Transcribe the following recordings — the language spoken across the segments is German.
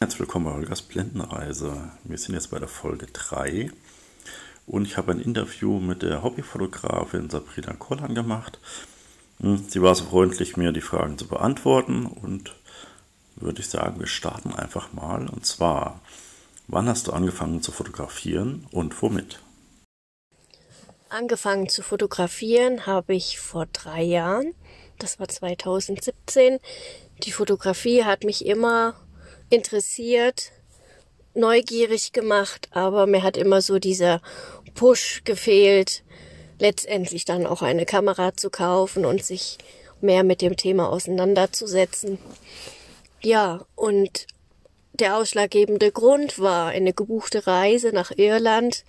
Herzlich willkommen bei Holgers Blendenreise. Wir sind jetzt bei der Folge 3 und ich habe ein Interview mit der Hobbyfotografin Sabrina Kollan gemacht. Hm, sie war so freundlich, mir die Fragen zu beantworten und würde ich sagen, wir starten einfach mal. Und zwar, wann hast du angefangen zu fotografieren und womit? Angefangen zu fotografieren habe ich vor drei Jahren. Das war 2017. Die Fotografie hat mich immer interessiert, neugierig gemacht, aber mir hat immer so dieser Push gefehlt, letztendlich dann auch eine Kamera zu kaufen und sich mehr mit dem Thema auseinanderzusetzen. Ja, und der ausschlaggebende Grund war eine gebuchte Reise nach Irland.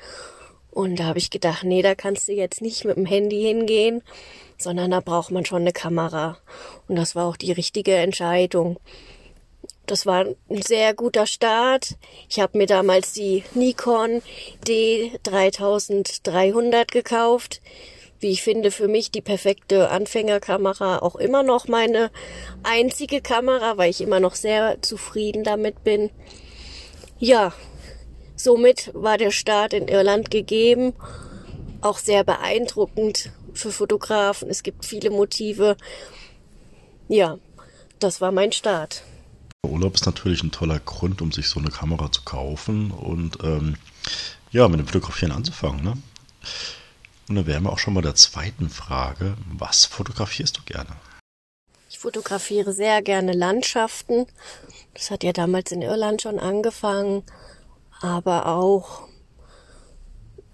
Und da habe ich gedacht, nee, da kannst du jetzt nicht mit dem Handy hingehen, sondern da braucht man schon eine Kamera. Und das war auch die richtige Entscheidung. Das war ein sehr guter Start. Ich habe mir damals die Nikon D3300 gekauft. Wie ich finde, für mich die perfekte Anfängerkamera. Auch immer noch meine einzige Kamera, weil ich immer noch sehr zufrieden damit bin. Ja, somit war der Start in Irland gegeben. Auch sehr beeindruckend für Fotografen. Es gibt viele Motive. Ja, das war mein Start. Urlaub ist natürlich ein toller Grund, um sich so eine Kamera zu kaufen und ähm, ja, mit dem Fotografieren anzufangen. Ne? Und dann wären wir auch schon mal der zweiten Frage. Was fotografierst du gerne? Ich fotografiere sehr gerne Landschaften. Das hat ja damals in Irland schon angefangen. Aber auch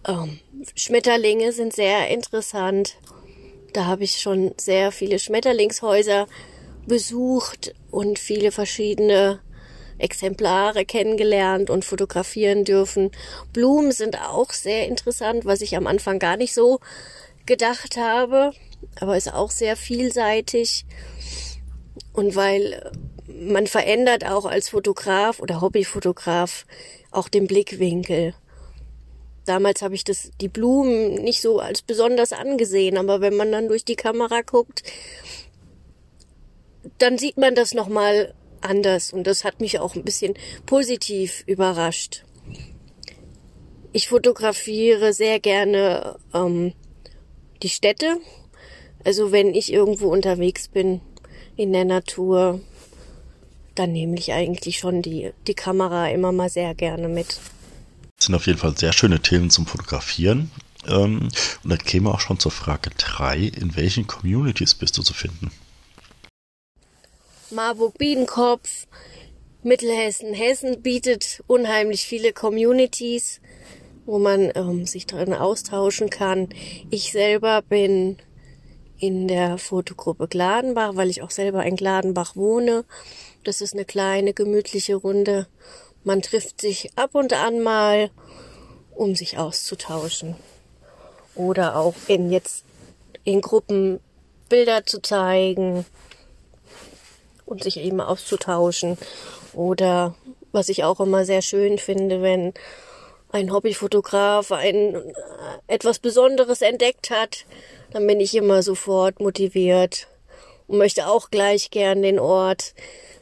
ähm, Schmetterlinge sind sehr interessant. Da habe ich schon sehr viele Schmetterlingshäuser besucht und viele verschiedene Exemplare kennengelernt und fotografieren dürfen. Blumen sind auch sehr interessant, was ich am Anfang gar nicht so gedacht habe, aber ist auch sehr vielseitig. Und weil man verändert auch als Fotograf oder Hobbyfotograf auch den Blickwinkel. Damals habe ich das, die Blumen nicht so als besonders angesehen, aber wenn man dann durch die Kamera guckt, dann sieht man das nochmal anders und das hat mich auch ein bisschen positiv überrascht. Ich fotografiere sehr gerne ähm, die Städte. Also wenn ich irgendwo unterwegs bin in der Natur, dann nehme ich eigentlich schon die, die Kamera immer mal sehr gerne mit. Das sind auf jeden Fall sehr schöne Themen zum Fotografieren. Ähm, und dann käme auch schon zur Frage 3. In welchen Communities bist du zu finden? Marburg-Biedenkopf, Mittelhessen, Hessen bietet unheimlich viele Communities, wo man ähm, sich drin austauschen kann. Ich selber bin in der Fotogruppe Gladenbach, weil ich auch selber in Gladenbach wohne. Das ist eine kleine, gemütliche Runde. Man trifft sich ab und an mal, um sich auszutauschen. Oder auch in jetzt in Gruppen Bilder zu zeigen und sich eben auszutauschen. Oder was ich auch immer sehr schön finde, wenn ein Hobbyfotograf ein äh, etwas Besonderes entdeckt hat, dann bin ich immer sofort motiviert und möchte auch gleich gern den Ort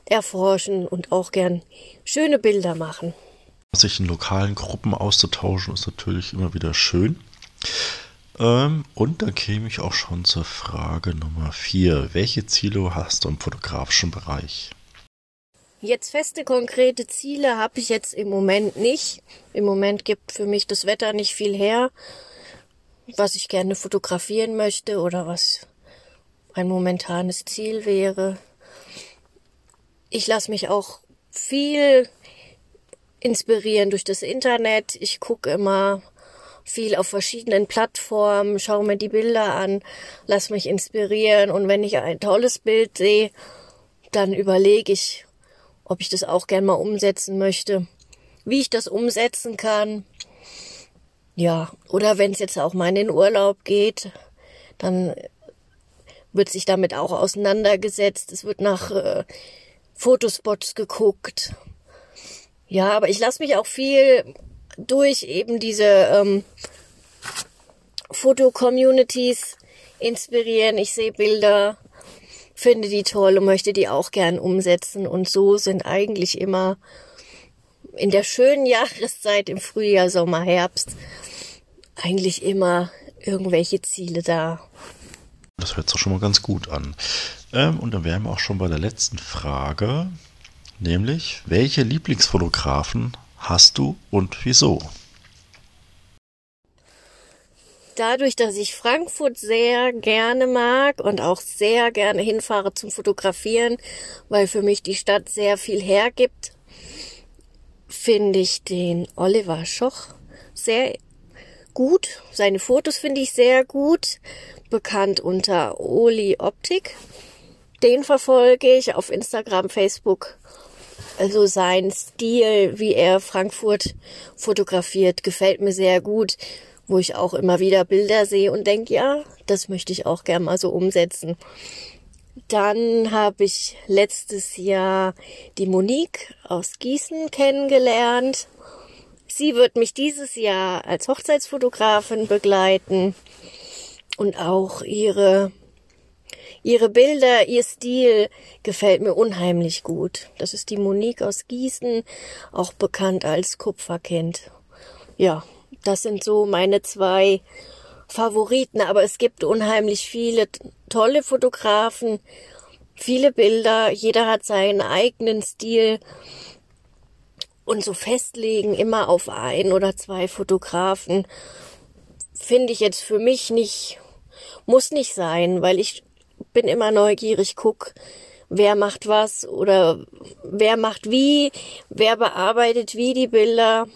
erforschen und auch gern schöne Bilder machen. Sich in lokalen Gruppen auszutauschen ist natürlich immer wieder schön. Ähm, und dann käme ich auch schon zur Frage Nummer 4. Welche Ziele hast du im fotografischen Bereich? Jetzt feste konkrete Ziele habe ich jetzt im Moment nicht. Im Moment gibt für mich das Wetter nicht viel her, was ich gerne fotografieren möchte oder was ein momentanes Ziel wäre. Ich lasse mich auch viel inspirieren durch das Internet. Ich gucke immer viel auf verschiedenen Plattformen, schaue mir die Bilder an, lass mich inspirieren und wenn ich ein tolles Bild sehe, dann überlege ich, ob ich das auch gern mal umsetzen möchte, wie ich das umsetzen kann. Ja, oder wenn es jetzt auch mal in den Urlaub geht, dann wird sich damit auch auseinandergesetzt. Es wird nach äh, Fotospots geguckt. Ja, aber ich lasse mich auch viel durch eben diese ähm, Foto-Communities inspirieren. Ich sehe Bilder finde die toll und möchte die auch gern umsetzen. Und so sind eigentlich immer in der schönen Jahreszeit im Frühjahr, Sommer, Herbst eigentlich immer irgendwelche Ziele da. Das hört sich schon mal ganz gut an. Ähm, und dann wären wir auch schon bei der letzten Frage, nämlich welche Lieblingsfotografen hast du und wieso? Dadurch, dass ich Frankfurt sehr gerne mag und auch sehr gerne hinfahre zum Fotografieren, weil für mich die Stadt sehr viel hergibt, finde ich den Oliver Schoch sehr gut. Seine Fotos finde ich sehr gut. Bekannt unter Oli Optik. Den verfolge ich auf Instagram, Facebook. Also sein Stil, wie er Frankfurt fotografiert, gefällt mir sehr gut. Wo ich auch immer wieder Bilder sehe und denke, ja, das möchte ich auch gern mal so umsetzen. Dann habe ich letztes Jahr die Monique aus Gießen kennengelernt. Sie wird mich dieses Jahr als Hochzeitsfotografin begleiten und auch ihre ihre Bilder, ihr Stil gefällt mir unheimlich gut. Das ist die Monique aus Gießen, auch bekannt als Kupferkind. Ja, das sind so meine zwei Favoriten, aber es gibt unheimlich viele tolle Fotografen, viele Bilder, jeder hat seinen eigenen Stil und so festlegen immer auf ein oder zwei Fotografen finde ich jetzt für mich nicht, muss nicht sein, weil ich bin immer neugierig, guck, wer macht was oder wer macht wie, wer bearbeitet wie die Bilder.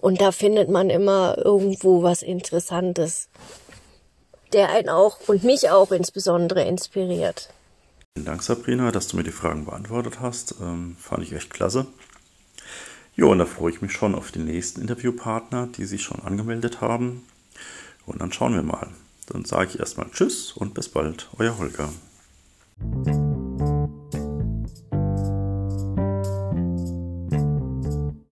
Und da findet man immer irgendwo was Interessantes, der einen auch und mich auch insbesondere inspiriert. Vielen Dank, Sabrina, dass du mir die Fragen beantwortet hast. Ähm, fand ich echt klasse. Ja, und da freue ich mich schon auf die nächsten Interviewpartner, die sich schon angemeldet haben. Und dann schauen wir mal. Dann sage ich erstmal Tschüss und bis bald, euer Holger.